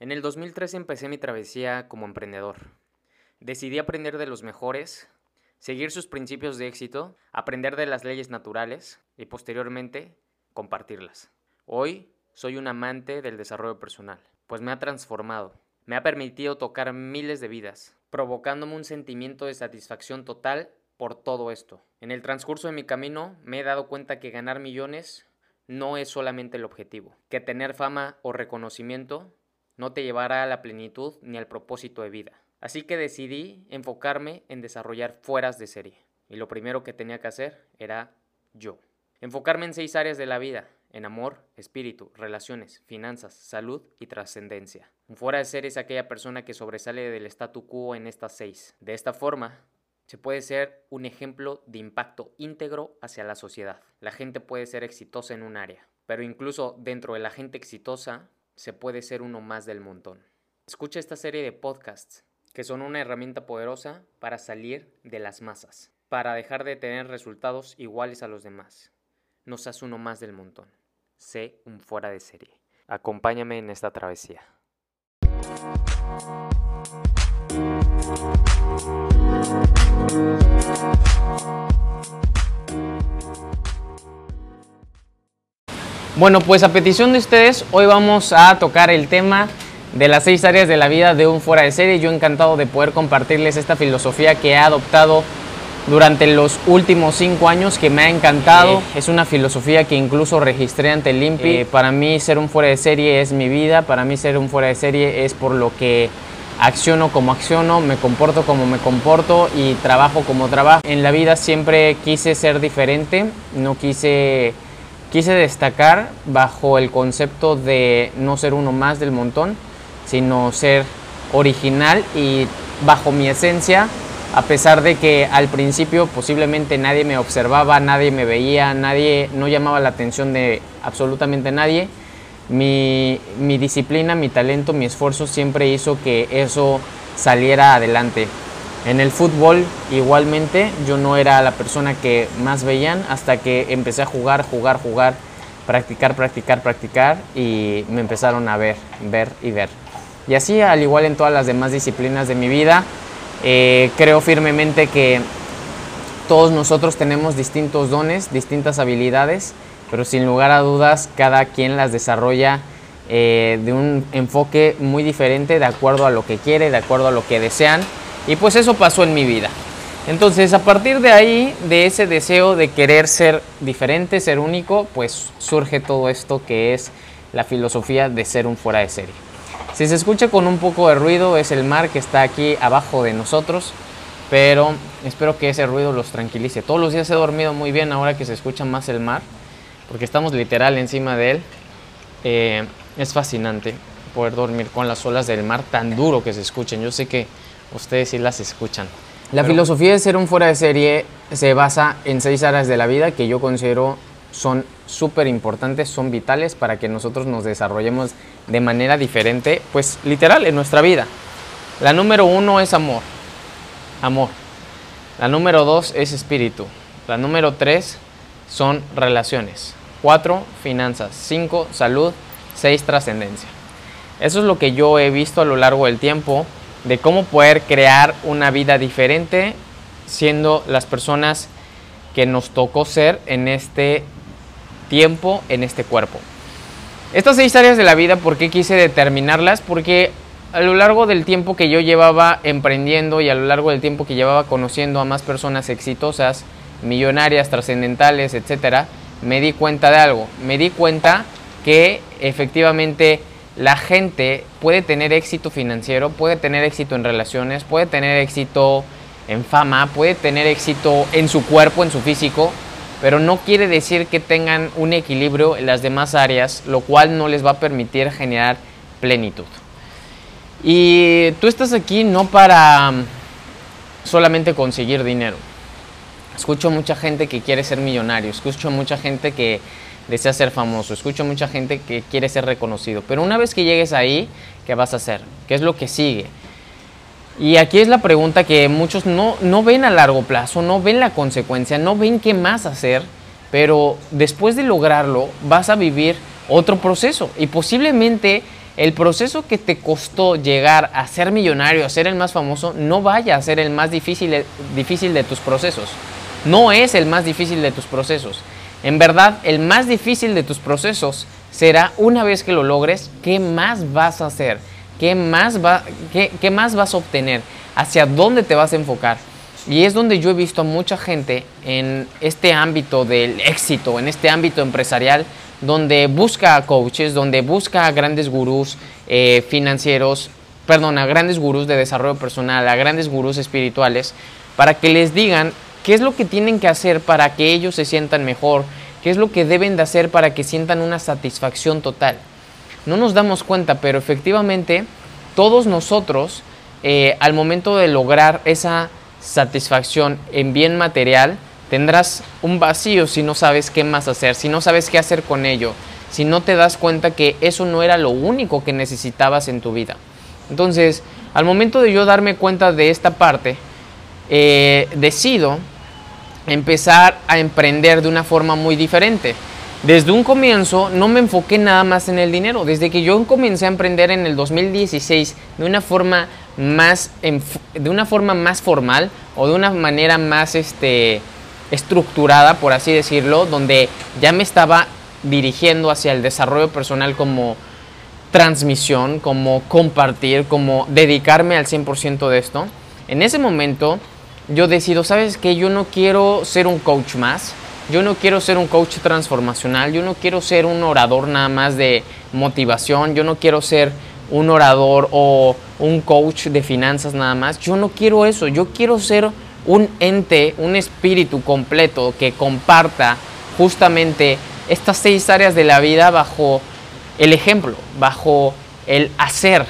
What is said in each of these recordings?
En el 2013 empecé mi travesía como emprendedor. Decidí aprender de los mejores, seguir sus principios de éxito, aprender de las leyes naturales y posteriormente compartirlas. Hoy soy un amante del desarrollo personal, pues me ha transformado, me ha permitido tocar miles de vidas, provocándome un sentimiento de satisfacción total por todo esto. En el transcurso de mi camino me he dado cuenta que ganar millones no es solamente el objetivo, que tener fama o reconocimiento no te llevará a la plenitud ni al propósito de vida. Así que decidí enfocarme en desarrollar fueras de serie. Y lo primero que tenía que hacer era yo. Enfocarme en seis áreas de la vida, en amor, espíritu, relaciones, finanzas, salud y trascendencia. Un fuera de serie es aquella persona que sobresale del statu quo en estas seis. De esta forma, se puede ser un ejemplo de impacto íntegro hacia la sociedad. La gente puede ser exitosa en un área, pero incluso dentro de la gente exitosa se puede ser uno más del montón. Escucha esta serie de podcasts que son una herramienta poderosa para salir de las masas, para dejar de tener resultados iguales a los demás. No seas uno más del montón. Sé un fuera de serie. Acompáñame en esta travesía. Bueno, pues a petición de ustedes, hoy vamos a tocar el tema de las seis áreas de la vida de un fuera de serie. Yo encantado de poder compartirles esta filosofía que he adoptado durante los últimos cinco años que me ha encantado. Es una filosofía que incluso registré ante el INPI. Eh, para mí ser un fuera de serie es mi vida, para mí ser un fuera de serie es por lo que acciono como acciono, me comporto como me comporto y trabajo como trabajo. En la vida siempre quise ser diferente, no quise Quise destacar bajo el concepto de no ser uno más del montón, sino ser original y bajo mi esencia, a pesar de que al principio posiblemente nadie me observaba, nadie me veía, nadie no llamaba la atención de absolutamente nadie, mi, mi disciplina, mi talento, mi esfuerzo siempre hizo que eso saliera adelante. En el fútbol igualmente yo no era la persona que más veían hasta que empecé a jugar, jugar, jugar, practicar, practicar, practicar y me empezaron a ver, ver y ver. Y así al igual en todas las demás disciplinas de mi vida, eh, creo firmemente que todos nosotros tenemos distintos dones, distintas habilidades, pero sin lugar a dudas cada quien las desarrolla eh, de un enfoque muy diferente de acuerdo a lo que quiere, de acuerdo a lo que desean y pues eso pasó en mi vida. Entonces, a partir de ahí, de ese deseo de querer ser diferente, ser único, pues surge todo esto que es la filosofía de ser un fuera de serie. Si se escucha con un poco de ruido, es el mar que está aquí abajo de nosotros, pero espero que ese ruido los tranquilice. Todos los días he dormido muy bien ahora que se escucha más el mar, porque estamos literal encima de él. Eh, es fascinante poder dormir con las olas del mar tan duro que se escuchen. Yo sé que ustedes sí las escuchan. La filosofía de ser un fuera de serie se basa en seis áreas de la vida que yo considero son súper importantes, son vitales para que nosotros nos desarrollemos de manera diferente, pues literal en nuestra vida. La número uno es amor, amor. La número dos es espíritu. La número tres son relaciones. Cuatro, finanzas. Cinco, salud. Seis, trascendencia. Eso es lo que yo he visto a lo largo del tiempo de cómo poder crear una vida diferente siendo las personas que nos tocó ser en este tiempo, en este cuerpo. Estas seis áreas de la vida, ¿por qué quise determinarlas? Porque a lo largo del tiempo que yo llevaba emprendiendo y a lo largo del tiempo que llevaba conociendo a más personas exitosas, millonarias, trascendentales, etcétera, me di cuenta de algo. Me di cuenta que efectivamente la gente puede tener éxito financiero, puede tener éxito en relaciones, puede tener éxito en fama, puede tener éxito en su cuerpo, en su físico, pero no quiere decir que tengan un equilibrio en las demás áreas, lo cual no les va a permitir generar plenitud. Y tú estás aquí no para mm, solamente conseguir dinero. Escucho mucha gente que quiere ser millonario, escucho mucha gente que desea ser famoso, escucho mucha gente que quiere ser reconocido, pero una vez que llegues ahí, ¿qué vas a hacer? ¿Qué es lo que sigue? Y aquí es la pregunta que muchos no, no ven a largo plazo, no ven la consecuencia, no ven qué más hacer, pero después de lograrlo vas a vivir otro proceso y posiblemente el proceso que te costó llegar a ser millonario, a ser el más famoso, no vaya a ser el más difícil, difícil de tus procesos. No es el más difícil de tus procesos. En verdad, el más difícil de tus procesos será una vez que lo logres, ¿qué más vas a hacer? ¿Qué más, va, qué, qué más vas a obtener? ¿Hacia dónde te vas a enfocar? Y es donde yo he visto a mucha gente en este ámbito del éxito, en este ámbito empresarial, donde busca a coaches, donde busca a grandes gurús eh, financieros, perdón, a grandes gurús de desarrollo personal, a grandes gurús espirituales, para que les digan qué es lo que tienen que hacer para que ellos se sientan mejor, qué es lo que deben de hacer para que sientan una satisfacción total. No nos damos cuenta, pero efectivamente todos nosotros, eh, al momento de lograr esa satisfacción en bien material, tendrás un vacío si no sabes qué más hacer, si no sabes qué hacer con ello, si no te das cuenta que eso no era lo único que necesitabas en tu vida. Entonces, al momento de yo darme cuenta de esta parte, eh, decido empezar a emprender de una forma muy diferente. Desde un comienzo no me enfoqué nada más en el dinero. Desde que yo comencé a emprender en el 2016 de una forma más, de una forma más formal o de una manera más este, estructurada, por así decirlo, donde ya me estaba dirigiendo hacia el desarrollo personal como transmisión, como compartir, como dedicarme al 100% de esto. En ese momento yo decido, ¿sabes qué? Yo no quiero ser un coach más, yo no quiero ser un coach transformacional, yo no quiero ser un orador nada más de motivación, yo no quiero ser un orador o un coach de finanzas nada más, yo no quiero eso, yo quiero ser un ente, un espíritu completo que comparta justamente estas seis áreas de la vida bajo el ejemplo, bajo el hacer.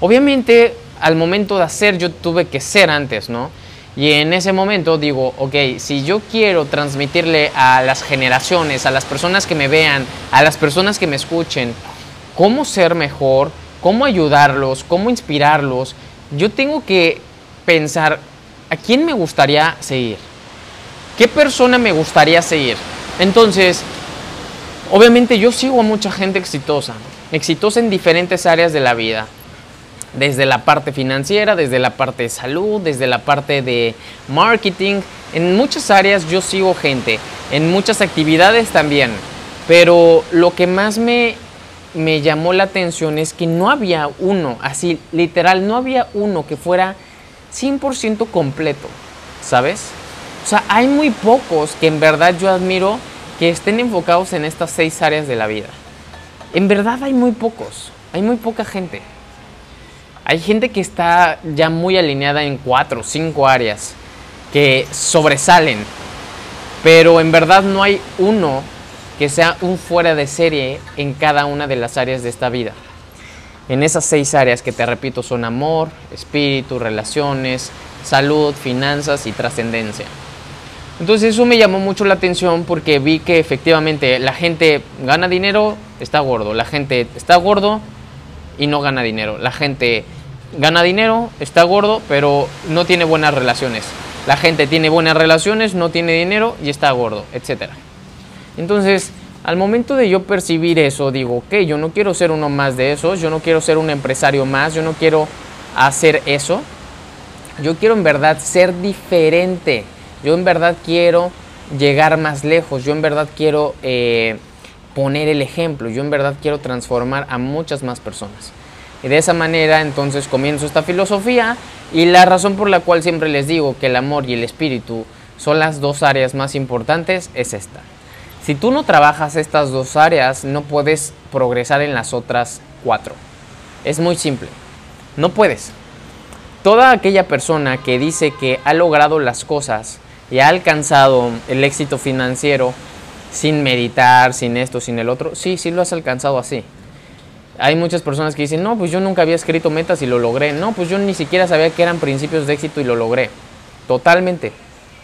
Obviamente al momento de hacer yo tuve que ser antes, ¿no? Y en ese momento digo, ok, si yo quiero transmitirle a las generaciones, a las personas que me vean, a las personas que me escuchen, cómo ser mejor, cómo ayudarlos, cómo inspirarlos, yo tengo que pensar ¿a quién me gustaría seguir? ¿Qué persona me gustaría seguir? Entonces, obviamente yo sigo a mucha gente exitosa, exitosa en diferentes áreas de la vida, desde la parte financiera, desde la parte de salud, desde la parte de marketing, en muchas áreas yo sigo gente, en muchas actividades también, pero lo que más me, me llamó la atención es que no había uno, así literal, no había uno que fuera 100% completo, ¿sabes? O sea, hay muy pocos que en verdad yo admiro que estén enfocados en estas seis áreas de la vida. En verdad hay muy pocos, hay muy poca gente. Hay gente que está ya muy alineada en cuatro, o cinco áreas que sobresalen, pero en verdad no hay uno que sea un fuera de serie en cada una de las áreas de esta vida en esas seis áreas que te repito son amor, espíritu, relaciones, salud, finanzas y trascendencia. Entonces eso me llamó mucho la atención porque vi que efectivamente la gente gana dinero, está gordo, la gente está gordo y no gana dinero, la gente gana dinero, está gordo, pero no tiene buenas relaciones. La gente tiene buenas relaciones, no tiene dinero y está gordo, etc. Entonces, al momento de yo percibir eso, digo, ok, yo no quiero ser uno más de esos, yo no quiero ser un empresario más, yo no quiero hacer eso. Yo quiero en verdad ser diferente, yo en verdad quiero llegar más lejos, yo en verdad quiero eh, poner el ejemplo, yo en verdad quiero transformar a muchas más personas. Y de esa manera entonces comienzo esta filosofía y la razón por la cual siempre les digo que el amor y el espíritu son las dos áreas más importantes es esta. Si tú no trabajas estas dos áreas, no puedes progresar en las otras cuatro. Es muy simple. No puedes. Toda aquella persona que dice que ha logrado las cosas y ha alcanzado el éxito financiero sin meditar, sin esto, sin el otro, sí, sí lo has alcanzado así. Hay muchas personas que dicen, no, pues yo nunca había escrito metas y lo logré. No, pues yo ni siquiera sabía que eran principios de éxito y lo logré. Totalmente.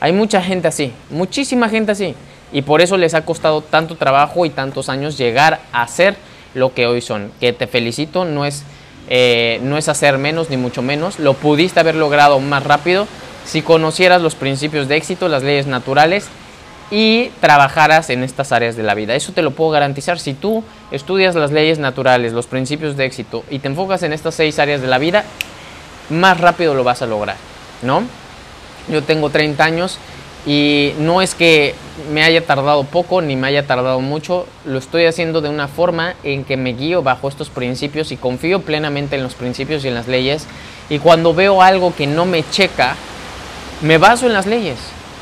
Hay mucha gente así, muchísima gente así y por eso les ha costado tanto trabajo y tantos años llegar a ser lo que hoy son. Que te felicito, no es, eh, no es hacer menos ni mucho menos, lo pudiste haber logrado más rápido si conocieras los principios de éxito, las leyes naturales y trabajaras en estas áreas de la vida. Eso te lo puedo garantizar. Si tú estudias las leyes naturales, los principios de éxito y te enfocas en estas seis áreas de la vida, más rápido lo vas a lograr, ¿no? Yo tengo 30 años y no es que me haya tardado poco ni me haya tardado mucho, lo estoy haciendo de una forma en que me guío bajo estos principios y confío plenamente en los principios y en las leyes. Y cuando veo algo que no me checa, me baso en las leyes,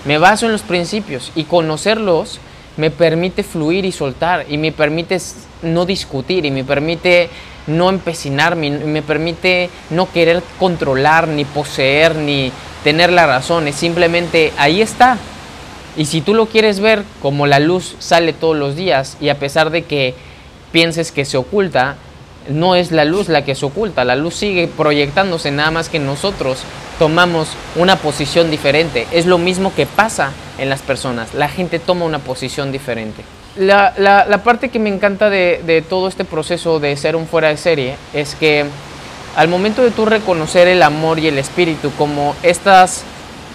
me baso en los principios y conocerlos me permite fluir y soltar y me permite no discutir y me permite no empecinarme, me permite no querer controlar ni poseer ni tener la razón, es simplemente ahí está. Y si tú lo quieres ver como la luz sale todos los días y a pesar de que pienses que se oculta, no es la luz la que se oculta, la luz sigue proyectándose, nada más que nosotros tomamos una posición diferente. Es lo mismo que pasa en las personas, la gente toma una posición diferente. La, la, parte que me encanta de, de todo este proceso de ser un fuera de serie es que al momento de tú reconocer el amor y el espíritu como estas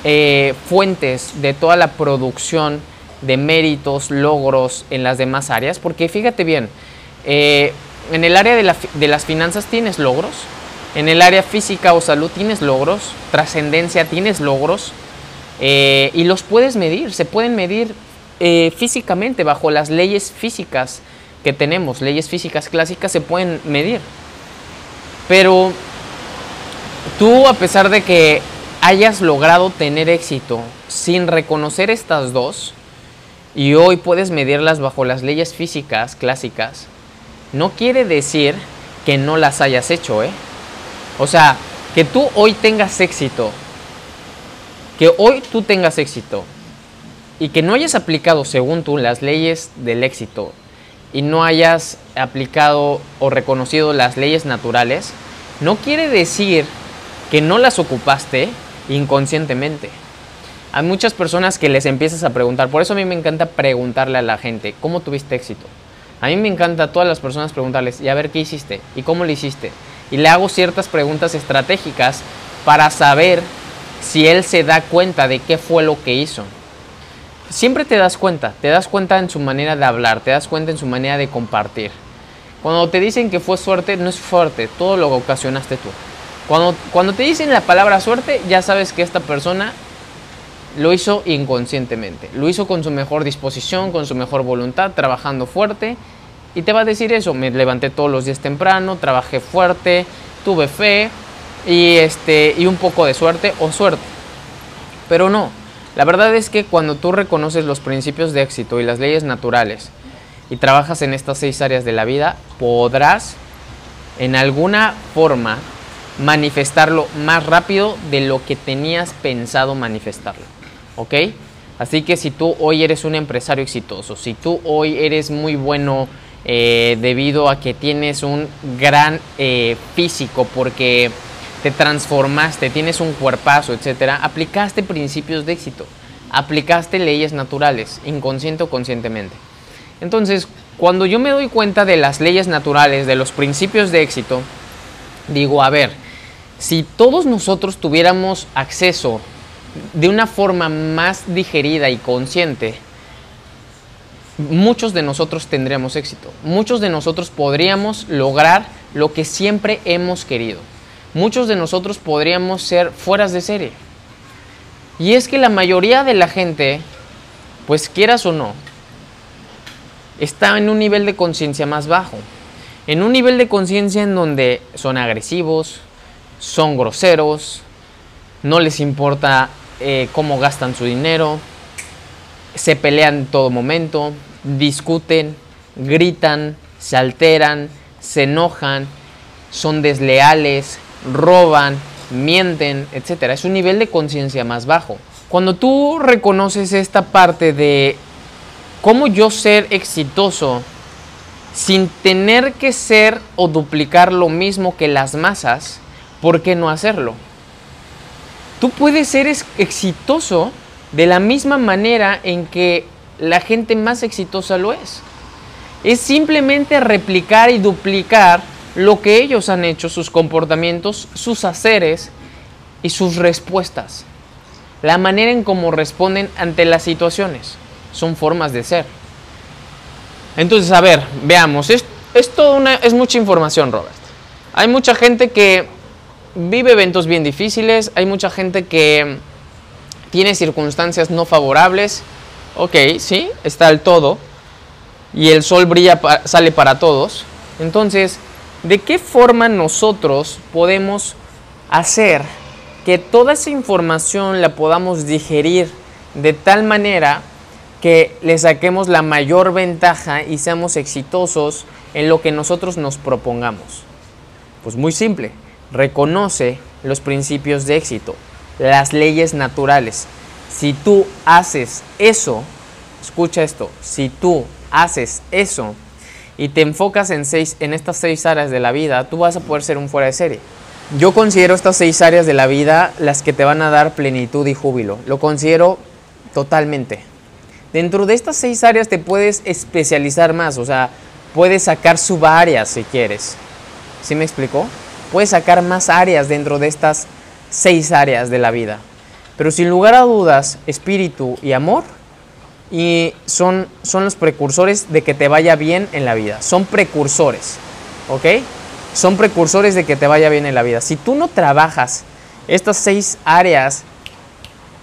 eh, fuentes de toda la producción de méritos, logros en las demás áreas, porque fíjate bien, eh, en el área de, las finanzas tienes logros, en el área física o salud tienes logros, trascendencia tienes logros, eh, y los puedes medir, se pueden medir físicamente bajo las leyes físicas que tenemos, leyes físicas clásicas se pueden medir. Pero tú, a pesar de que hayas logrado tener éxito sin reconocer estas dos, y hoy puedes medirlas bajo las leyes físicas clásicas, no quiere decir que no las hayas hecho, ¿eh? O sea, que tú hoy tengas éxito, que hoy tú tengas éxito y que no hayas aplicado según tú las leyes del éxito y no hayas aplicado o reconocido las leyes naturales, no quiere decir que no las ocupaste inconscientemente. Hay muchas personas que les empiezas a preguntar, por eso a mí me encanta preguntarle a la gente, ¿cómo tuviste éxito? A mí me encanta a todas las personas preguntarles, y a ver qué hiciste, y cómo lo hiciste. Y le hago ciertas preguntas estratégicas para saber si él se da cuenta de qué fue lo que hizo siempre te das cuenta, te das cuenta en su manera de hablar, te das cuenta en su manera de compartir. Cuando te dicen que fue suerte, no es suerte, todo lo ocasionaste tú. Cuando, cuando te dicen la palabra suerte, ya sabes que esta persona lo hizo inconscientemente, lo hizo con su mejor disposición, con su mejor voluntad, trabajando fuerte. Y te va a decir eso, me levanté todos los días temprano, trabajé fuerte, tuve fe y, este, y un poco de suerte o suerte. Pero no, la verdad es que cuando tú reconoces los principios de éxito y las leyes naturales y trabajas en estas seis áreas de la vida, podrás en alguna forma manifestarlo más rápido de lo que tenías pensado manifestarlo. ¿Ok? Así que si tú hoy eres un empresario exitoso, si tú hoy eres muy bueno eh, debido a que tienes un gran eh, físico, porque te transformaste, tienes un cuerpazo, etcétera, aplicaste principios de éxito, aplicaste leyes naturales, inconsciente o conscientemente. Entonces, cuando yo me doy cuenta de las leyes naturales, de los principios de éxito, digo, a ver, si todos nosotros tuviéramos acceso de una forma más digerida y consciente, muchos de nosotros tendríamos éxito. Muchos de nosotros podríamos lograr lo que siempre hemos querido muchos de nosotros podríamos ser fueras de serie. Y es que la mayoría de la gente, pues quieras o no, está en un nivel de conciencia más bajo. En un nivel de conciencia en donde son agresivos, son groseros, no les importa eh, cómo gastan su dinero, se pelean en todo momento, discuten, gritan, se alteran, se enojan, son desleales, roban, mienten, etc. Es un nivel de conciencia más bajo. Cuando tú reconoces esta parte de cómo yo ser exitoso sin tener que ser o duplicar lo mismo que las masas, ¿por qué no hacerlo? Tú puedes ser exitoso de la misma manera en que la gente más exitosa lo es. Es simplemente replicar y duplicar lo que ellos han hecho, sus comportamientos, sus haceres y sus respuestas. La manera en cómo responden ante las situaciones. son formas de ser. Entonces, a ver, veamos, es, es, una, es mucha información, Robert. Hay mucha gente que vive eventos bien difíciles, hay mucha gente que tiene circunstancias no favorables. Ok, sí, está el todo. Y el sol brilla, sale para todos. Entonces, ¿de qué forma nosotros podemos hacer que toda esa información la podamos digerir de tal manera que le saquemos la mayor ventaja y seamos exitosos en lo que nosotros nos propongamos? Pues muy simple, reconoce los principios de éxito, las leyes naturales. Si tú haces eso, escucha esto, si tú haces eso y te enfocas en, seis, en estas seis áreas de la vida, tú vas a poder ser un fuera de serie. Yo considero estas seis áreas de la vida las que te van a dar plenitud y júbilo. Lo considero totalmente. Dentro de estas seis áreas te puedes especializar más, o sea, puedes sacar subáreas si quieres. ¿Sí me explicó? Puedes sacar más áreas dentro de estas seis áreas de la vida. Pero sin lugar a dudas, espíritu y amor y son, son los precursores de que te vaya bien en la vida. Son precursores, ¿ok? Son precursores de que te vaya bien en la vida. Si tú no trabajas estas seis áreas,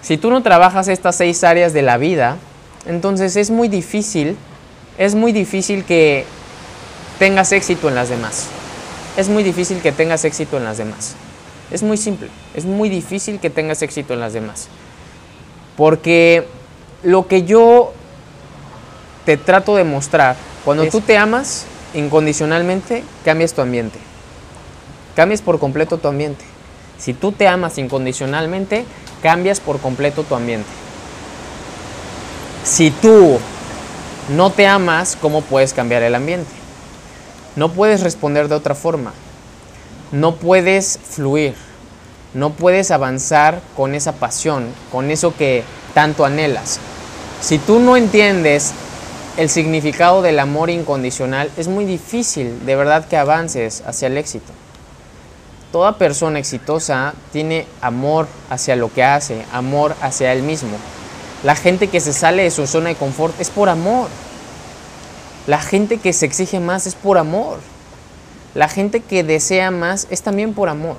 si tú no trabajas estas seis áreas de la vida, entonces es muy difícil, es muy difícil que tengas éxito en las demás es muy difícil que tengas éxito en las demás. Es muy simple, es muy difícil que tengas éxito en las demás. Porque lo que yo te trato de mostrar, cuando tú te amas incondicionalmente, cambias tu ambiente. Cambias por completo tu ambiente. Si tú te amas incondicionalmente, cambias por completo tu ambiente. Si tú no te amas, ¿cómo puedes cambiar el ambiente? No puedes responder de otra forma. No puedes fluir. No puedes avanzar con esa pasión, con eso que tanto anhelas. Si tú no entiendes el significado del amor incondicional, es muy difícil de verdad que avances hacia el éxito. Toda persona exitosa tiene amor hacia lo que hace, amor hacia él mismo. La gente que se sale de su zona de confort es por amor. La gente que se exige más es por amor. La gente que desea más es también por amor.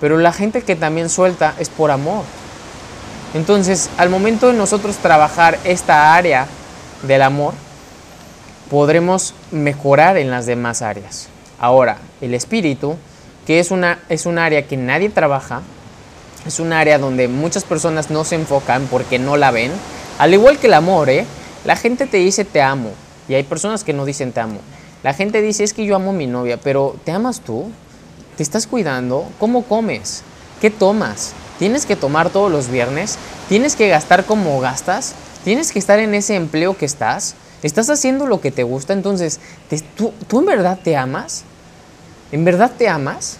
Pero la gente que también suelta es por amor. Entonces, al momento de nosotros trabajar esta área del amor, podremos mejorar en las demás áreas. Ahora, el espíritu, que es una, es un área que nadie trabaja, es un área donde muchas personas no se enfocan porque no la ven, al igual que el amor, ¿eh? la gente te dice te amo, y hay personas que no dicen te amo. La gente dice es que yo amo a mi novia, pero ¿te amas tú? ¿Te estás cuidando? ¿Cómo comes? ¿Qué tomas? ¿Tienes que tomar todos los viernes? ¿Tienes que gastar como gastas? ¿Tienes que estar en ese empleo que estás? ¿Estás haciendo lo que te gusta? Entonces, ¿tú, ¿tú en verdad te amas? ¿En verdad te amas?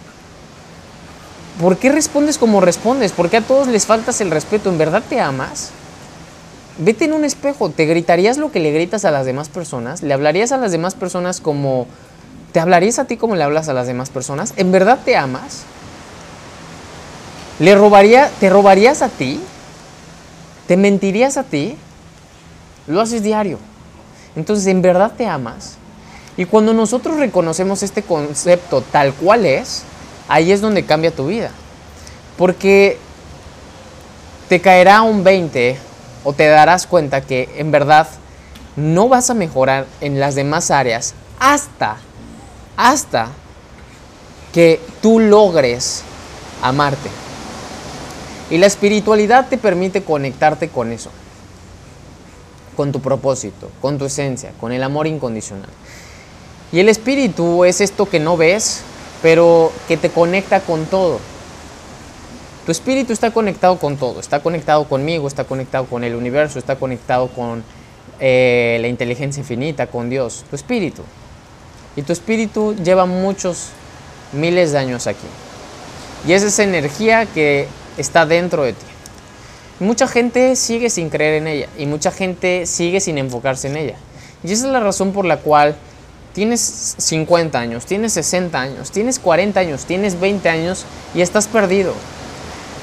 ¿Por qué respondes como respondes? ¿Por qué a todos les faltas el respeto? ¿En verdad te amas? Vete en un espejo, ¿te gritarías lo que le gritas a las demás personas? ¿Le hablarías a las demás personas como... ¿Te hablarías a ti como le hablas a las demás personas? ¿En verdad te amas? ¿Le robaría, ¿Te robarías a ti? ¿Te mentirías a ti? Lo haces diario. Entonces, ¿en verdad te amas? Y cuando nosotros reconocemos este concepto tal cual es, ahí es donde cambia tu vida. Porque te caerá un 20 o te darás cuenta que en verdad no vas a mejorar en las demás áreas hasta, hasta que tú logres amarte. Y la espiritualidad te permite conectarte con eso, con tu propósito, con tu esencia, con el amor incondicional. Y el espíritu es esto que no ves, pero que te conecta con todo. Tu espíritu está conectado con todo, está conectado conmigo, está conectado con el universo, está conectado con eh, la inteligencia infinita, con Dios, tu espíritu. Y tu espíritu lleva muchos miles de años aquí. Y es esa energía que está dentro de ti. Mucha gente sigue sin creer en ella y mucha gente sigue sin enfocarse en ella. Y esa es la razón por la cual tienes 50 años, tienes 60 años, tienes 40 años, tienes 20 años y estás perdido.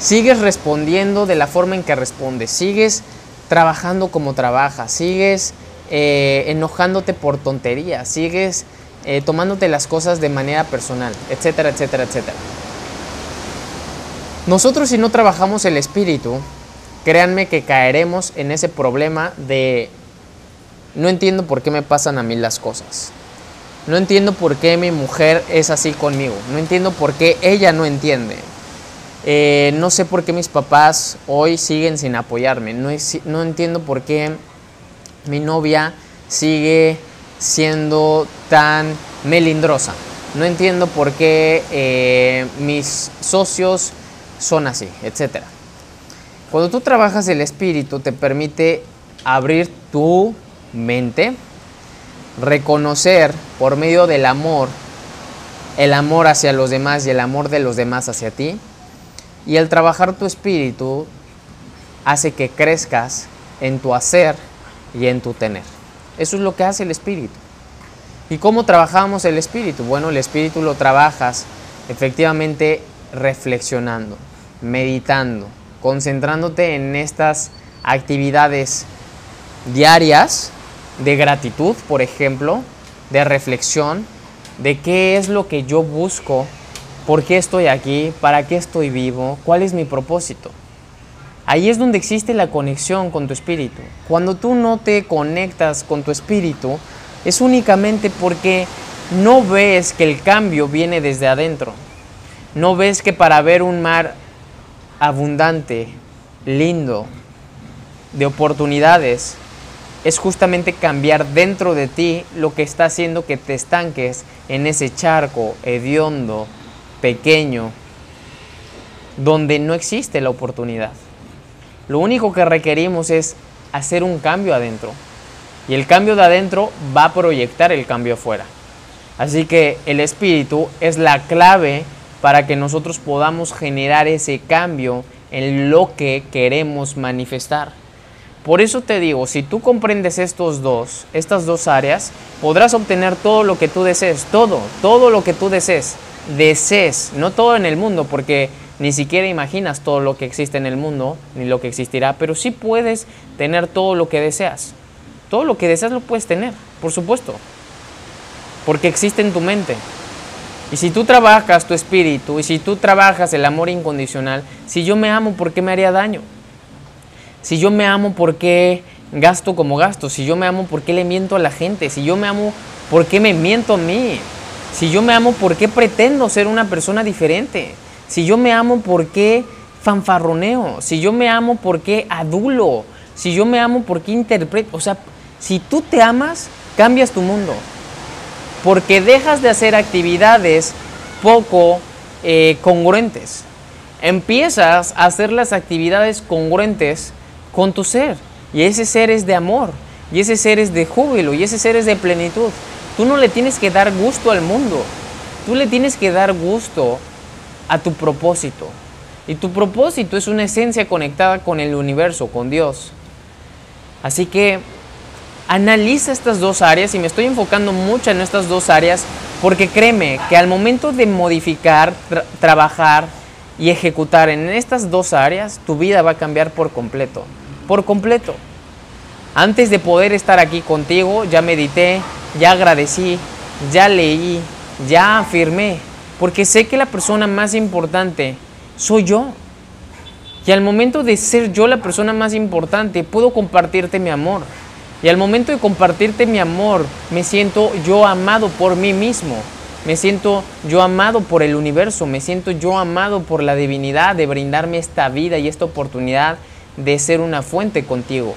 Sigues respondiendo de la forma en que respondes, sigues trabajando como trabajas, sigues eh, enojándote por tonterías, sigues eh, tomándote las cosas de manera personal, etcétera, etcétera, etcétera. Nosotros si no trabajamos el espíritu, créanme que caeremos en ese problema de no entiendo por qué me pasan a mí las cosas. No entiendo por qué mi mujer es así conmigo. No entiendo por qué ella no entiende. Eh, no sé por qué mis papás hoy siguen sin apoyarme. No, entiendo por qué mi novia sigue siendo tan melindrosa. No entiendo por qué eh, mis socios son así, etc. Cuando tú trabajas el espíritu te permite abrir tu mente, reconocer por medio del amor el amor hacia los demás y el amor de los demás hacia ti. Y el trabajar tu espíritu hace que crezcas en tu hacer y en tu tener. Eso es lo que hace el espíritu. ¿Y cómo trabajamos el espíritu? Bueno, el espíritu lo trabajas efectivamente reflexionando, meditando, concentrándote en estas actividades diarias de gratitud, por ejemplo, de reflexión, de qué es lo que yo busco, por qué estoy aquí, para qué estoy vivo, cuál es mi propósito. Ahí es donde existe la conexión con tu espíritu. Cuando tú no te conectas con tu espíritu, es únicamente porque no ves que el cambio viene desde adentro. No ves que para ver un mar abundante, lindo, de oportunidades, es justamente cambiar dentro de ti lo que está haciendo que te estanques en ese charco hediondo, pequeño, donde no existe la oportunidad. Lo único que requerimos es hacer un cambio adentro. Y el cambio de adentro va a proyectar el cambio afuera. Así que el espíritu es la clave para que nosotros podamos generar ese cambio en lo que queremos manifestar. Por eso te digo, si tú comprendes estos dos, estas dos áreas, podrás obtener todo lo que tú desees, todo, todo lo que tú desees, desees, no todo en el mundo, porque ni siquiera imaginas todo lo que existe en el mundo, ni lo que existirá, pero sí puedes tener todo lo que deseas. Todo lo que deseas lo puedes tener, por supuesto, porque existe en tu mente. Y si tú trabajas tu espíritu, y si tú trabajas el amor incondicional, si yo me amo, ¿por qué me haría daño? Si yo me amo, ¿por qué gasto como gasto? Si yo me amo, ¿por qué le miento a la gente? Si yo me amo, ¿por qué me miento a mí? Si yo me amo, ¿por qué pretendo ser una persona diferente? Si yo me amo, ¿por qué fanfarroneo? Si yo me amo, ¿por qué adulo? Si yo me amo, ¿por qué interpreto? O sea, si tú te amas, cambias tu mundo. Porque dejas de hacer actividades poco eh, congruentes. Empiezas a hacer las actividades congruentes con tu ser. Y ese ser es de amor, y ese ser es de júbilo, y ese ser es de plenitud. Tú no le tienes que dar gusto al mundo, tú le tienes que dar gusto a tu propósito. Y tu propósito es una esencia conectada con el universo, con Dios. Así que analiza estas dos áreas y me estoy enfocando mucho en estas dos áreas porque créeme que al momento de modificar, trabajar y ejecutar en estas dos áreas, tu vida va a cambiar por completo por completo. Antes de poder estar aquí contigo, ya medité, ya agradecí, ya leí, ya afirmé, porque sé que la persona más importante soy yo. Y al momento de ser yo la persona más importante, puedo compartirte mi amor. Y al momento de compartirte mi amor, me siento yo amado por mí mismo. Me siento yo amado por el universo, me siento yo amado por la divinidad de brindarme esta vida y esta oportunidad de ser una fuente contigo.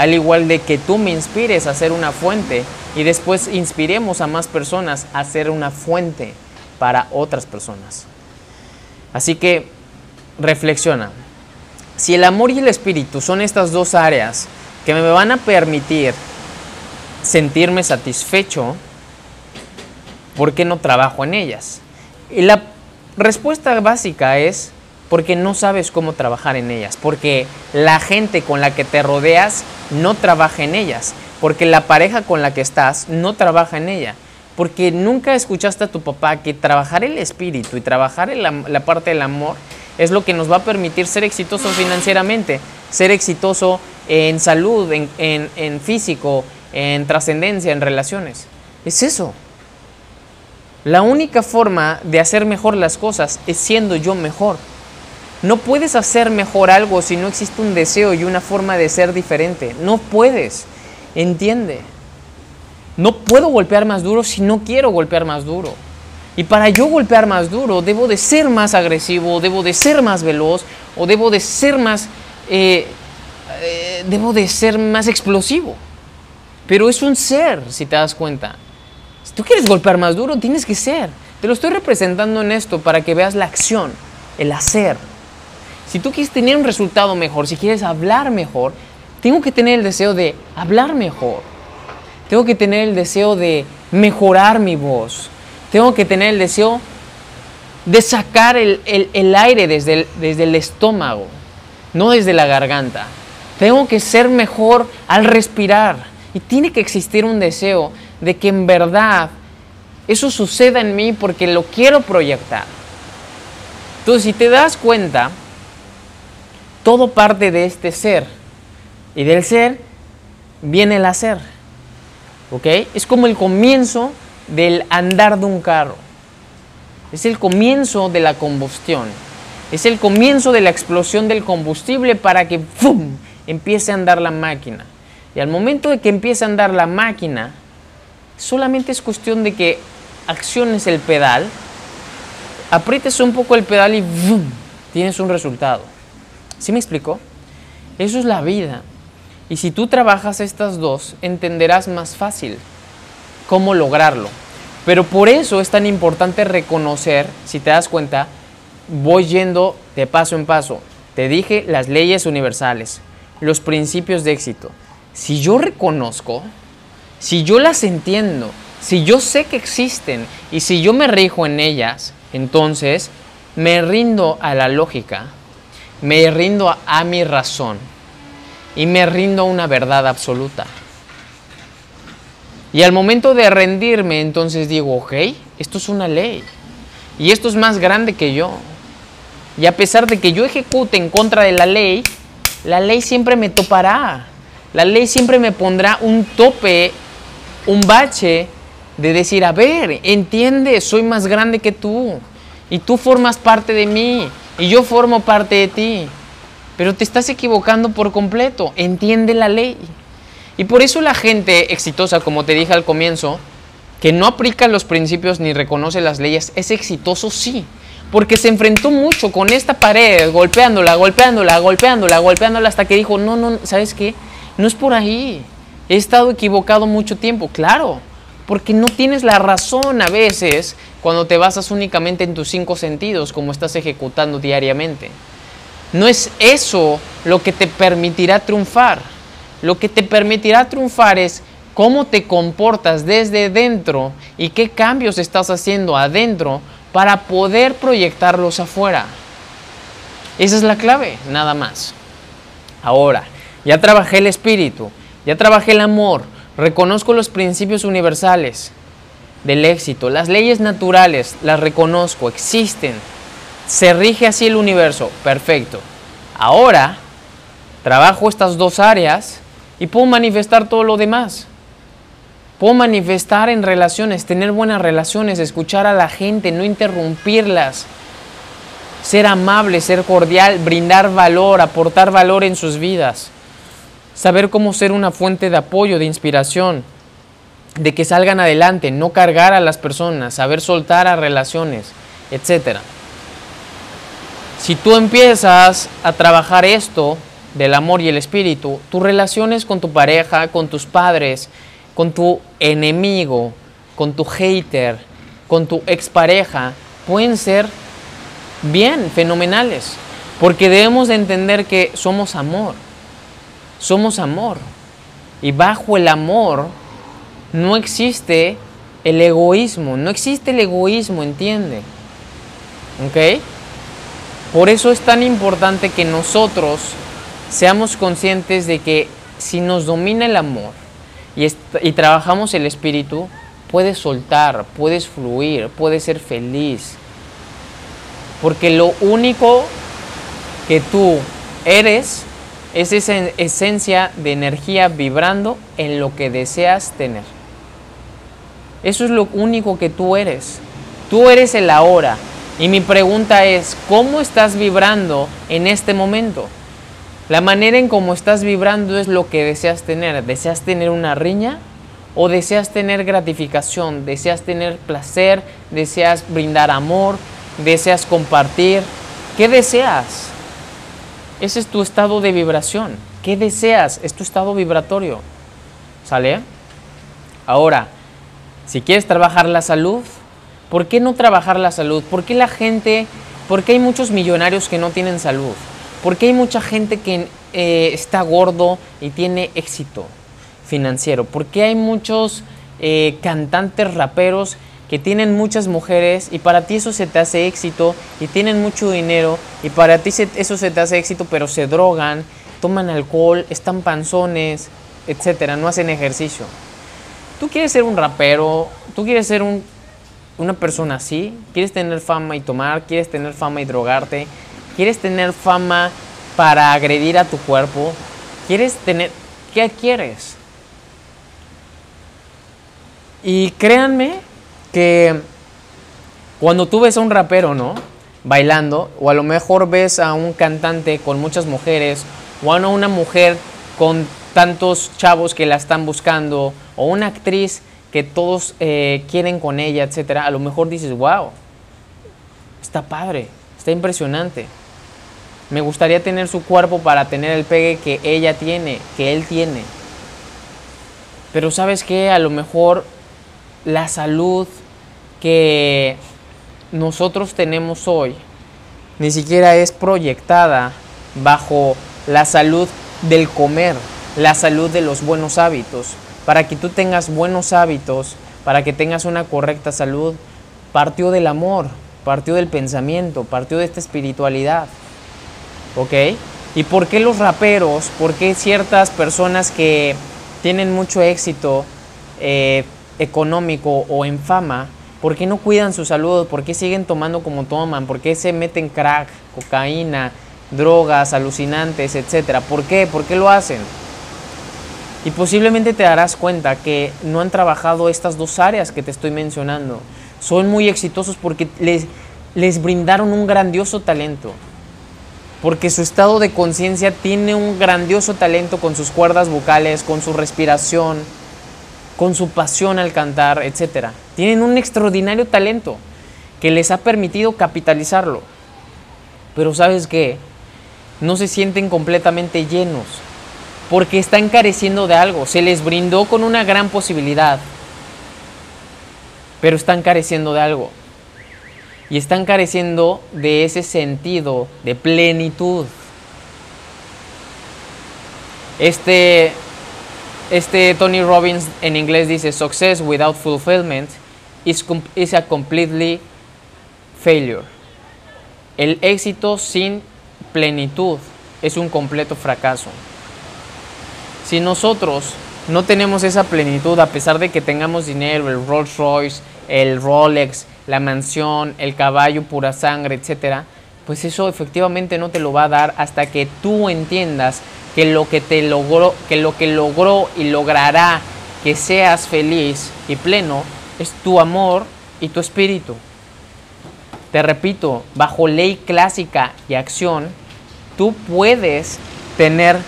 Al igual de que tú me inspires a ser una fuente y después inspiremos a más personas a ser una fuente para otras personas. Así que reflexiona. Si el amor y el espíritu son estas dos áreas que me van a permitir sentirme satisfecho, ¿por qué no trabajo en ellas? Y la respuesta básica es porque no sabes cómo trabajar en ellas, porque la gente con la que te rodeas no trabaja en ellas, porque la pareja con la que estás no trabaja en ella, porque nunca escuchaste a tu papá que trabajar el espíritu y trabajar la, parte del amor es lo que nos va a permitir ser exitosos financieramente, ser exitoso en salud, en, en físico, en trascendencia, en relaciones. Es eso. La única forma de hacer mejor las cosas es siendo yo mejor. No puedes hacer mejor algo si no existe un deseo y una forma de ser diferente. No puedes. Entiende. No puedo golpear más duro si no quiero golpear más duro. Y para yo golpear más duro, debo de ser más agresivo, debo de ser más veloz o debo de ser más, eh, eh, debo de ser más explosivo. Pero es un ser, si te das cuenta. Si tú quieres golpear más duro, tienes que ser. Te lo estoy representando en esto para que veas la acción, el hacer. Si tú quieres tener un resultado mejor, si quieres hablar mejor, tengo que tener el deseo de hablar mejor. Tengo que tener el deseo de mejorar mi voz. Tengo que tener el deseo de sacar el, aire desde desde el estómago, no desde la garganta. Tengo que ser mejor al respirar. Y tiene que existir un deseo de que en verdad eso suceda en mí porque lo quiero proyectar. Entonces, si te das cuenta, todo parte de este ser. Y del ser viene el hacer. ¿Ok? Es como el comienzo del andar de un carro. Es el comienzo de la combustión. Es el comienzo de la explosión del combustible para que ¡fum! empiece a andar la máquina. Y al momento de que empiece a andar la máquina, solamente es cuestión de que acciones el pedal, aprietes un poco el pedal y ¡vum! tienes un resultado. ¿Sí me explico? Eso es la vida. Y si tú trabajas estas dos, entenderás más fácil cómo lograrlo. Pero por eso es tan importante reconocer, si te das cuenta, voy yendo de paso en paso. Te dije las leyes universales, los principios de éxito si yo reconozco, si yo las entiendo, si yo sé que existen y si yo me rijo en ellas, entonces me rindo a la lógica, me rindo a, mi razón y me rindo a una verdad absoluta. Y al momento de rendirme, entonces digo, ok, esto es una ley. Y esto es más grande que yo. Y a pesar de que yo ejecute en contra de la ley, la ley siempre me topará. La ley siempre me pondrá un tope, un bache de decir, a ver, entiende, soy más grande que tú y tú formas parte de mí y yo formo parte de ti. Pero te estás equivocando por completo, entiende la ley. Y por eso la gente exitosa, como te dije al comienzo, que no aplica los principios ni reconoce las leyes, es exitoso sí, porque se enfrentó mucho con esta pared, golpeándola, golpeándola, golpeándola, golpeándola, hasta que dijo, no, no, ¿sabes qué? No es por ahí. He estado equivocado mucho tiempo, claro, porque no tienes la razón a veces cuando te basas únicamente en tus cinco sentidos como estás ejecutando diariamente. No es eso lo que te permitirá triunfar. Lo que te permitirá triunfar es cómo te comportas desde dentro y qué cambios estás haciendo adentro para poder proyectarlos afuera. Esa es la clave, nada más. Ahora, ya trabajé el espíritu, ya trabajé el amor, reconozco los principios universales del éxito, las leyes naturales, las reconozco, existen, se rige así el universo, perfecto. Ahora trabajo estas dos áreas y puedo manifestar todo lo demás. Puedo manifestar en relaciones, tener buenas relaciones, escuchar a la gente, no interrumpirlas, ser amable, ser cordial, brindar valor, aportar valor en sus vidas saber cómo ser una fuente de apoyo, de inspiración, de que salgan adelante, no cargar a las personas, saber soltar a relaciones, etc. Si tú empiezas a trabajar esto del amor y el espíritu, tus relaciones con tu pareja, con tus padres, con tu enemigo, con tu hater, con tu expareja, pueden ser bien, fenomenales, porque debemos de entender que somos amor somos amor. Y bajo el amor no existe el egoísmo, no existe el egoísmo, ¿entiende? ¿Ok? Por eso es tan importante que nosotros seamos conscientes de que si nos domina el amor y, y trabajamos el espíritu, puedes soltar, puedes fluir, puedes ser feliz. Porque lo único que tú eres es esa esencia de energía vibrando en lo que deseas tener. Eso es lo único que tú eres. Tú eres el ahora. Y mi pregunta es, ¿cómo estás vibrando en este momento? La manera en cómo estás vibrando es lo que deseas tener. ¿Deseas tener una riña? ¿O deseas tener gratificación? ¿Deseas tener placer? ¿Deseas brindar amor? ¿Deseas compartir? ¿Qué deseas? Ese es tu estado de vibración. ¿Qué deseas? Es tu estado vibratorio. ¿Sale? Ahora, si quieres trabajar la salud, ¿por qué no trabajar la salud? ¿Por qué la gente, por qué hay muchos millonarios que no tienen salud? ¿Por qué hay mucha gente que eh, está gordo y tiene éxito financiero? ¿Por qué hay muchos eh, cantantes raperos que tienen muchas mujeres y para ti eso se te hace éxito y tienen mucho dinero y para ti eso se te hace éxito pero se drogan, toman alcohol, están panzones, etcétera, no hacen ejercicio. Tú quieres ser un rapero, tú quieres ser un, una persona así, quieres tener fama y tomar, quieres tener fama y drogarte, quieres tener fama para agredir a tu cuerpo, quieres tener, ¿qué quieres? Y créanme que cuando tú ves a un rapero, ¿no? Bailando, o a lo mejor ves a un cantante con muchas mujeres, o a una mujer con tantos chavos que la están buscando, o una actriz que todos eh, quieren con ella, etcétera, a lo mejor dices, wow, está padre, está impresionante. Me gustaría tener su cuerpo para tener el pegue que ella tiene, que él tiene. Pero sabes qué, a lo mejor la salud que nosotros tenemos hoy ni siquiera es proyectada bajo la salud del comer, la salud de los buenos hábitos. Para que tú tengas buenos hábitos, para que tengas una correcta salud, partió del amor, partió del pensamiento, partió de esta espiritualidad. ¿Ok? ¿Y por qué los raperos, por qué ciertas personas que tienen mucho éxito eh, económico o en fama, ¿Por qué no cuidan su salud? ¿Por qué siguen tomando como toman? ¿Por qué se meten crack, cocaína, drogas, alucinantes, etcétera? ¿Por qué? ¿Por qué lo hacen? Y posiblemente te darás cuenta que no han trabajado estas dos áreas que te estoy mencionando. Son muy exitosos porque les, les brindaron un grandioso talento. Porque su estado de conciencia tiene un grandioso talento con sus cuerdas vocales, con su respiración, con su pasión al cantar, etc. Tienen un extraordinario talento que les ha permitido capitalizarlo. Pero sabes qué? No se sienten completamente llenos porque están careciendo de algo. Se les brindó con una gran posibilidad, pero están careciendo de algo. Y están careciendo de ese sentido de plenitud. Este este Tony Robbins en inglés dice, success without fulfillment is, is a completely failure. El éxito sin plenitud es un completo fracaso. Si nosotros no tenemos esa plenitud, a pesar de que tengamos dinero, el Rolls Royce, el Rolex, la mansión, el caballo pura sangre, etc., pues eso efectivamente no te lo va a dar hasta que tú entiendas que lo que te logró, que lo que logró y logrará que seas feliz y pleno es tu amor y tu espíritu. Te repito, bajo ley clásica y acción, tú puedes tener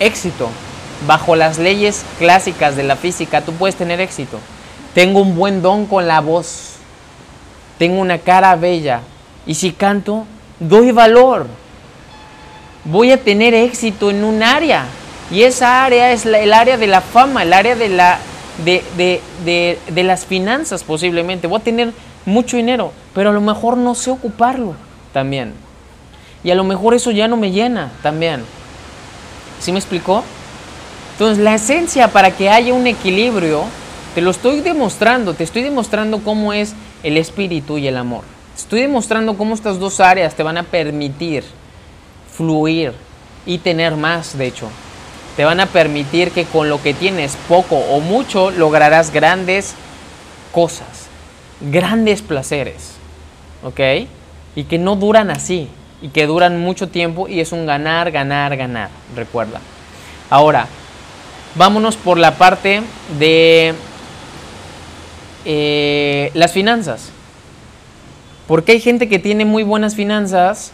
éxito. Bajo las leyes clásicas de la física, tú puedes tener éxito. Tengo un buen don con la voz. Tengo una cara bella. Y si canto, doy valor voy a tener éxito en un área. Y esa área es el área de la fama, el área de, de, las finanzas posiblemente. Voy a tener mucho dinero, pero a lo mejor no sé ocuparlo también. Y a lo mejor eso ya no me llena también. ¿Sí me explicó? Entonces la esencia para que haya un equilibrio, te lo estoy demostrando, te estoy demostrando cómo es el espíritu y el amor. Estoy demostrando cómo estas dos áreas te van a permitir fluir y tener más, de hecho. Te van a permitir que con lo que tienes, poco o mucho, lograrás grandes cosas, grandes placeres. ¿Ok? Y que no duran así. y que duran mucho tiempo y es un ganar, ganar, ganar, recuerda. Ahora, vámonos por la parte de eh, las finanzas. Porque hay gente que tiene muy buenas finanzas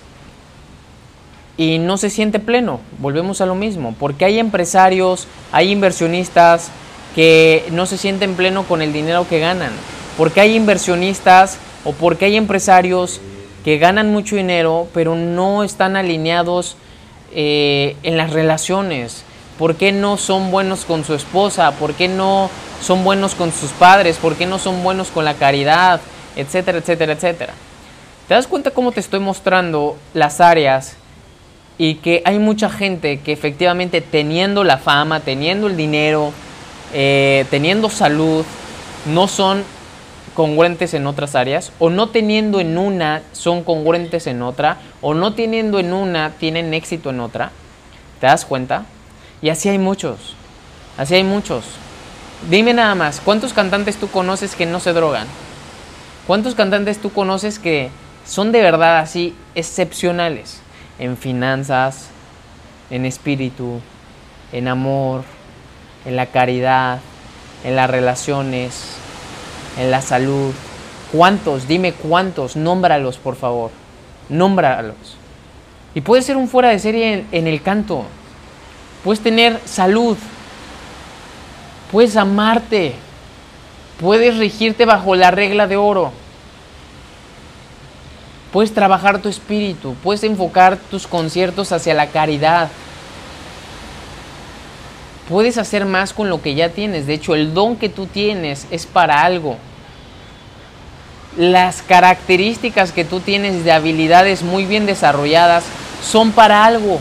y no se siente pleno. Volvemos a lo mismo. Porque hay empresarios, hay inversionistas que no se sienten pleno con el dinero que ganan. Porque hay inversionistas o porque hay empresarios que ganan mucho dinero pero no están alineados eh, en las relaciones. ¿Por qué no son buenos con su esposa? ¿Por qué no son buenos con sus padres? ¿Por qué no son buenos con la caridad? Etcétera, etcétera, etcétera. ¿Te das cuenta cómo te estoy mostrando las áreas y que hay mucha gente que efectivamente teniendo la fama, teniendo el dinero, eh, teniendo salud, no son congruentes en otras áreas, o no teniendo en una son congruentes en otra, o no teniendo en una tienen éxito en otra. ¿Te das cuenta? Y así hay muchos, así hay muchos. Dime nada más, ¿cuántos cantantes tú conoces que no se drogan? ¿Cuántos cantantes tú conoces que son de verdad así excepcionales? En finanzas, en espíritu, en amor, en la caridad, en las relaciones, en la salud. ¿Cuántos? Dime cuántos. Nómbralos, por favor. Nómbralos. Y puedes ser un fuera de serie en, el canto. Puedes tener salud. Puedes amarte. Puedes regirte bajo la regla de oro. Puedes trabajar tu espíritu, puedes enfocar tus conciertos hacia la caridad. Puedes hacer más con lo que ya tienes. De hecho, el don que tú tienes es para algo. Las características que tú tienes de habilidades muy bien desarrolladas son para algo.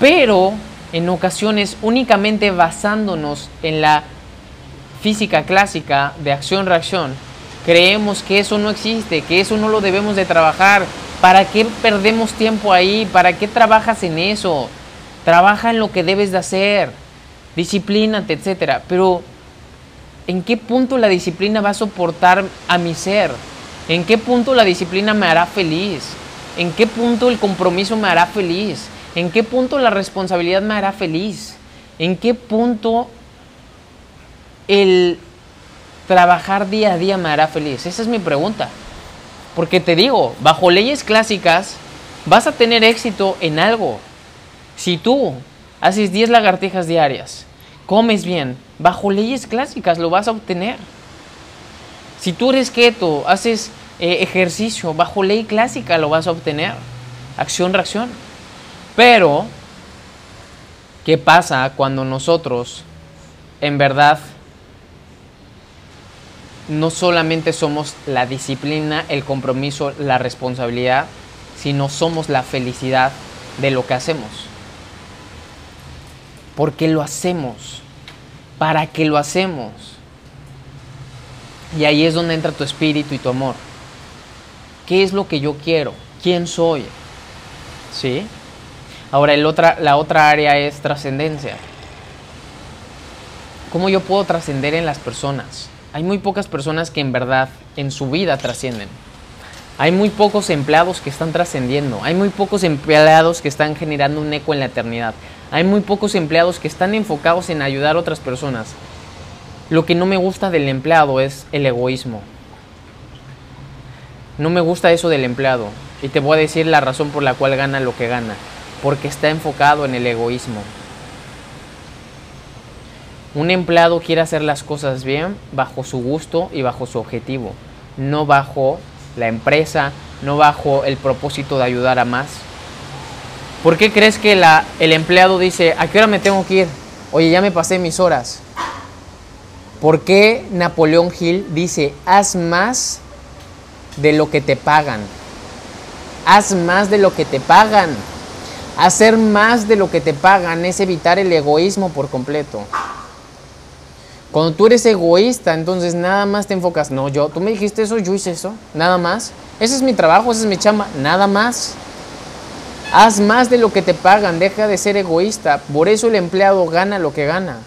Pero en ocasiones únicamente basándonos en la física clásica de acción-reacción, creemos que eso no existe, que eso no lo debemos de trabajar. ¿Para qué perdemos tiempo ahí? ¿Para qué trabajas en eso? Trabaja en lo que debes de hacer. Disciplínate, etcétera. Pero ¿en qué punto la disciplina va a soportar a mi ser? ¿En qué punto la disciplina me hará feliz? ¿En qué punto el compromiso me hará feliz? ¿En qué punto la responsabilidad me hará feliz? ¿En qué punto el trabajar día a día me hará feliz? Esa es mi pregunta. Porque te digo, bajo leyes clásicas vas a tener éxito en algo. Si tú haces 10 lagartijas diarias, comes bien, bajo leyes clásicas lo vas a obtener. Si tú eres keto, haces eh, ejercicio, bajo ley clásica lo vas a obtener. Acción, reacción. Pero, ¿qué pasa cuando nosotros en verdad no solamente somos la disciplina, el compromiso, la responsabilidad, sino somos la felicidad de lo que hacemos. ¿Por qué lo hacemos? ¿Para qué lo hacemos? Y ahí es donde entra tu espíritu y tu amor. ¿Qué es lo que yo quiero? ¿Quién soy? ¿Sí? Ahora el otra, la otra área es trascendencia. ¿Cómo yo puedo trascender en las personas? Hay muy pocas personas que en verdad en su vida trascienden. Hay muy pocos empleados que están trascendiendo. Hay muy pocos empleados que están generando un eco en la eternidad. Hay muy pocos empleados que están enfocados en ayudar a otras personas. Lo que no me gusta del empleado es el egoísmo. No me gusta eso del empleado. Y te voy a decir la razón por la cual gana lo que gana. Porque está enfocado en el egoísmo. Un empleado quiere hacer las cosas bien bajo su gusto y bajo su objetivo, no bajo la empresa, no bajo el propósito de ayudar a más. ¿Por qué crees que el empleado dice, ¿a qué hora me tengo que ir? Oye, ya me pasé mis horas. ¿Por qué Napoleón Hill dice, haz más de lo que te pagan? Haz más de lo que te pagan. Hacer más de lo que te pagan es evitar el egoísmo por completo. Cuando tú eres egoísta, entonces nada más te enfocas, no, yo, tú me dijiste eso, yo hice eso, nada más. Ese es mi trabajo, esa es mi chamba, nada más. Haz más de lo que te pagan, deja de ser egoísta. Por eso el empleado gana lo que gana.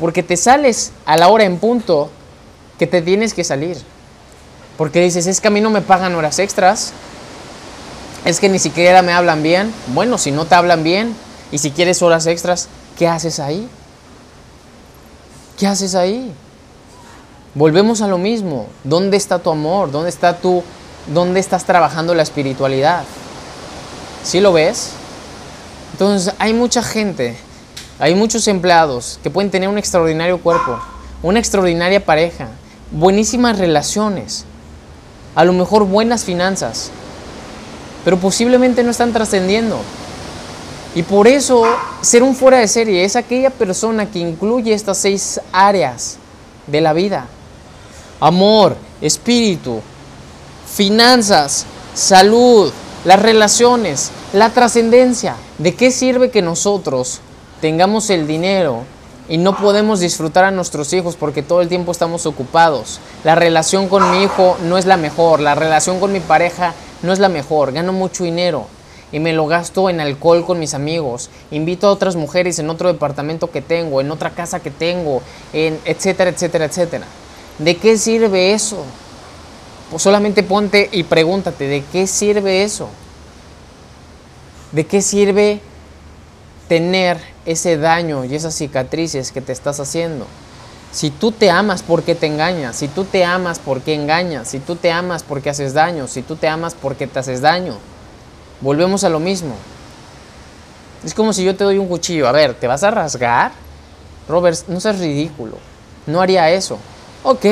Porque te sales a la hora en punto que te tienes que salir. Porque dices, es que a mí no me pagan horas extras. es que ni siquiera me hablan bien. Bueno, si no te hablan bien y si quieres horas extras, ¿qué haces ahí? ¿Qué haces ahí? Volvemos a lo mismo. ¿Dónde está tu amor? ¿Dónde está tu dónde estás trabajando la espiritualidad? ¿Sí lo ves? Entonces, hay mucha gente, hay muchos empleados que pueden tener un extraordinario cuerpo, una extraordinaria pareja, buenísimas relaciones, a lo mejor buenas finanzas, pero posiblemente no están trascendiendo. Y por eso ser un fuera de serie es aquella persona que incluye estas seis áreas de la vida. Amor, espíritu, finanzas, salud, las relaciones, la trascendencia. ¿De qué sirve que nosotros tengamos el dinero y no podemos disfrutar a nuestros hijos porque todo el tiempo estamos ocupados? La relación con mi hijo no es la mejor, la relación con mi pareja no es la mejor, gano mucho dinero y me lo gasto en alcohol con mis amigos, invito a otras mujeres en otro departamento que tengo, en otra casa que tengo, en etcétera, etcétera, etcétera. ¿De qué sirve eso? Pues solamente ponte y pregúntate, ¿de qué sirve eso? ¿De qué sirve tener ese daño y esas cicatrices que te estás haciendo? Si tú te amas, ¿por qué te engañas? Si tú te amas, ¿por qué engañas? Si tú te amas, ¿por qué haces daño? Si tú te amas, ¿por qué te haces daño? Volvemos a lo mismo. Es como si yo te doy un cuchillo. A ver, ¿te vas a rasgar? Robert, no seas ridículo. No haría eso. Ok,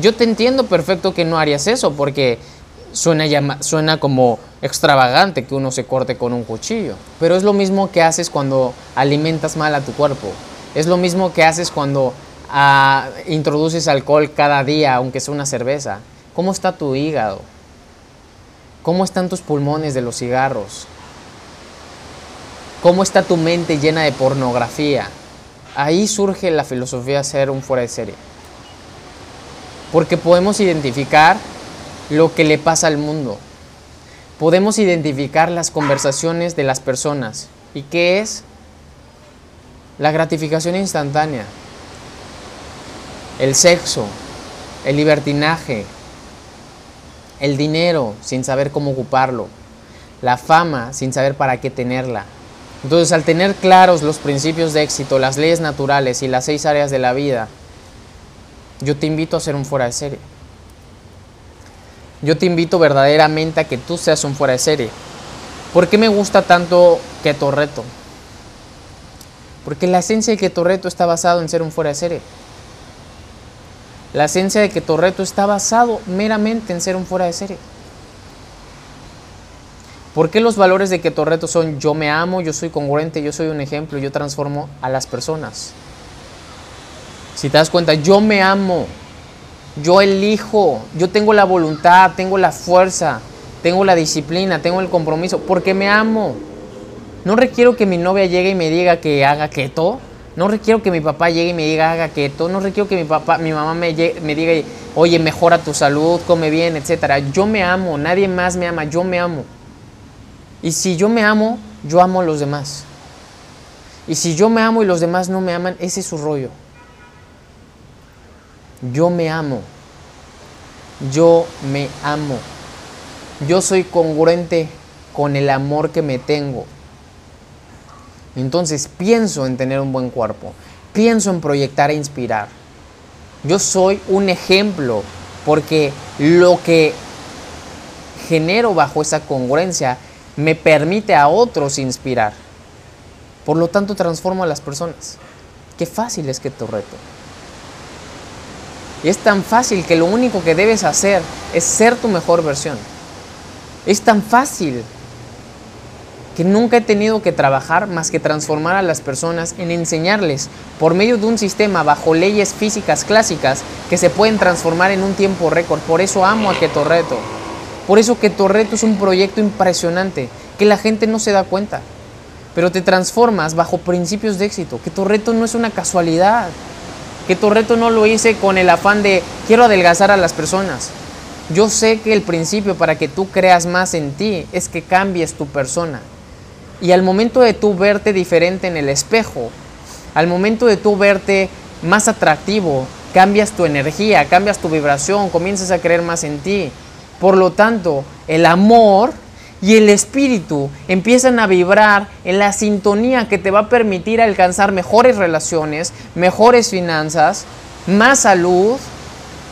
yo te entiendo perfecto que no harías eso porque suena, suena como extravagante que uno se corte con un cuchillo. Pero es lo mismo que haces cuando alimentas mal a tu cuerpo. Es lo mismo que haces cuando introduces alcohol cada día, aunque sea una cerveza. ¿Cómo está tu hígado? ¿Cómo están tus pulmones de los cigarros? ¿Cómo está tu mente llena de pornografía? Ahí surge la filosofía ser un fuera de serie. Porque podemos identificar lo que le pasa al mundo. Podemos identificar las conversaciones de las personas. ¿Y qué es? La gratificación instantánea el sexo, el libertinaje, el dinero sin saber cómo ocuparlo, la fama sin saber para qué tenerla. Entonces, al tener claros los principios de éxito, las leyes naturales y las seis áreas de la vida, yo te invito a ser un fuera de serie. Yo te invito verdaderamente a que tú seas un fuera de serie. ¿Por qué me gusta tanto Keto Reto? Porque la esencia de Keto Reto está basado en ser un fuera de serie. La esencia de que reto está basado meramente en ser un fuera de serie. ¿Por qué los valores de que reto son yo me amo, yo soy congruente, yo soy un ejemplo, yo transformo a las personas? Si te das cuenta, yo me amo, yo elijo, yo tengo la voluntad, tengo la fuerza, tengo la disciplina, tengo el compromiso, porque me amo. No requiero que mi novia llegue y me diga que haga keto. No requiero que mi papá llegue y me diga haga keto. No requiero que mi papá, mi mamá me, me diga, oye, mejora tu salud, come bien, etcétera. Yo me amo, nadie más me ama, yo me amo. Y si yo me amo, yo amo a los demás. Y si yo me amo y los demás no me aman, ese es su rollo. Yo me amo. Yo me amo. Yo soy congruente con el amor que me tengo. Entonces pienso en tener un buen cuerpo, pienso en proyectar e inspirar. Yo soy un ejemplo porque lo que genero bajo esa congruencia me permite a otros inspirar. Por lo tanto, transformo a las personas. Qué fácil es que tu reto. Y es tan fácil que lo único que debes hacer es ser tu mejor versión. Es tan fácil que nunca he tenido que trabajar más que transformar a las personas en enseñarles por medio de un sistema bajo leyes físicas clásicas que se pueden transformar en un tiempo récord. Por eso amo a Ketorreto. Por eso Ketorreto es un proyecto impresionante que la gente no se da cuenta. Pero te transformas bajo principios de éxito. Ketorreto no es una casualidad. Ketorreto no lo hice con el afán de quiero adelgazar a las personas. Yo sé que el principio para que tú creas más en ti es que cambies tu persona. Y al momento de tú verte diferente en el espejo, al momento de tú verte más atractivo, cambias tu energía, cambias tu vibración, comienzas a creer más en ti. Por lo tanto, el amor y el espíritu empiezan a vibrar en la sintonía que te va a permitir alcanzar mejores relaciones, mejores finanzas, más salud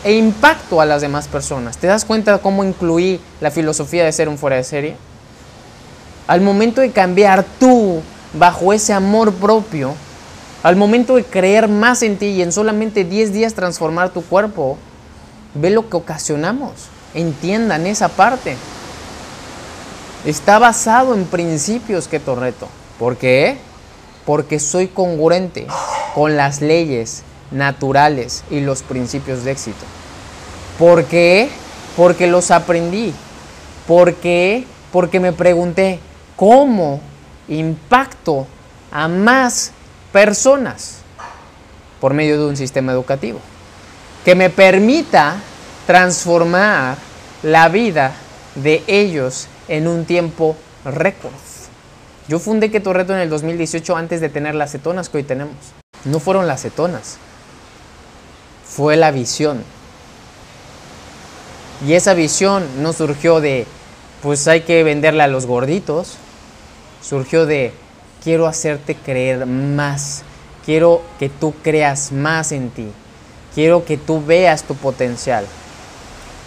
e impacto a las demás personas. ¿Te das cuenta cómo incluí la filosofía de ser un fuera de serie? Al momento de cambiar tú bajo ese amor propio, al momento de creer más en ti y en solamente 10 días transformar tu cuerpo, ve lo que ocasionamos. Entiendan esa parte. Está basado en principios que Torreto. ¿Por qué? Porque soy congruente con las leyes naturales y los principios de éxito. ¿Por qué? Porque los aprendí. ¿Por qué? Porque me pregunté, ¿cómo impacto a más personas por medio de un sistema educativo? Que me permita transformar la vida de ellos en un tiempo récord. Yo fundé Keto Reto en el 2018 antes de tener las cetonas que hoy tenemos. No fueron las cetonas, fue la visión. Y esa visión no surgió de, pues hay que venderle a los gorditos, surgió de, quiero hacerte creer más, quiero que tú creas más en ti, quiero que tú veas tu potencial.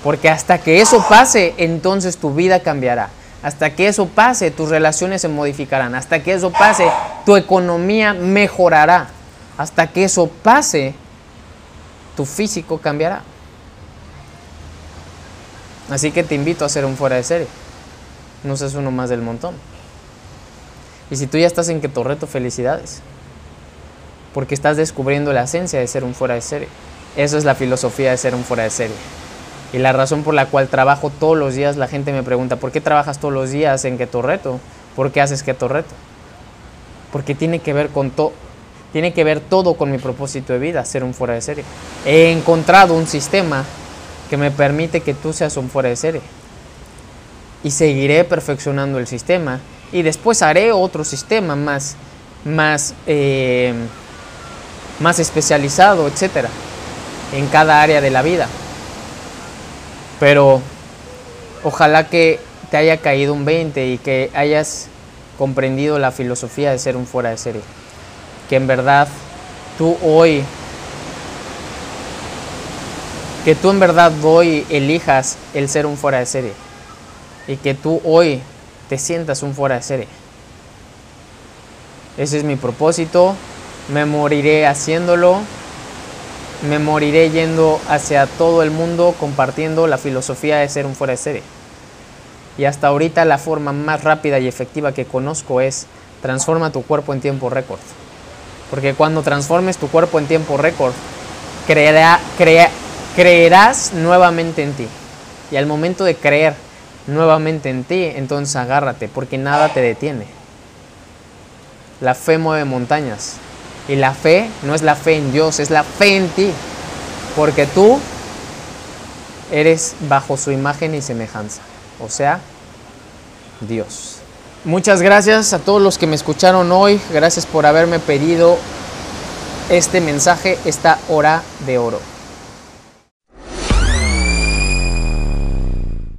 Porque hasta que eso pase, entonces tu vida cambiará. Hasta que eso pase, tus relaciones se modificarán. Hasta que eso pase, tu economía mejorará. Hasta que eso pase, tu físico cambiará. Así que te invito a hacer un fuera de serie. No seas uno más del montón. Y si tú ya estás en que reto, felicidades. Porque estás descubriendo la esencia de ser un fuera de serie. Eso es la filosofía de ser un fuera de serie. Y la razón por la cual trabajo todos los días, la gente me pregunta, ¿por qué trabajas todos los días en Keto Reto? ¿Por qué haces Keto Reto? Porque tiene que ver con todo, tiene que ver todo con mi propósito de vida, ser un fuera de serie. He encontrado un sistema que me permite que tú seas un fuera de serie. Y seguiré perfeccionando el sistema y después haré otro sistema más, más, eh, más especializado, etcétera, en cada área de la vida. Pero ojalá que te haya caído un 20 y que hayas comprendido la filosofía de ser un fuera de serie. Que en verdad tú hoy, que tú en verdad hoy elijas el ser un fuera de serie. Y que tú hoy te sientas un fuera de serie. Ese es mi propósito. Me moriré haciéndolo me moriré yendo hacia todo el mundo compartiendo la filosofía de ser un fuera de serie. Y hasta ahorita la forma más rápida y efectiva que conozco es transforma tu cuerpo en tiempo récord. Porque cuando transformes tu cuerpo en tiempo récord, creerá, creerás nuevamente en ti. Y al momento de creer nuevamente en ti, entonces agárrate, porque nada te detiene. La fe mueve montañas. Y la fe no es la fe en Dios, es la fe en ti. Porque tú eres bajo su imagen y semejanza. O sea, Dios. Muchas gracias a todos los que me escucharon hoy. Gracias por haberme pedido este mensaje, esta hora de oro.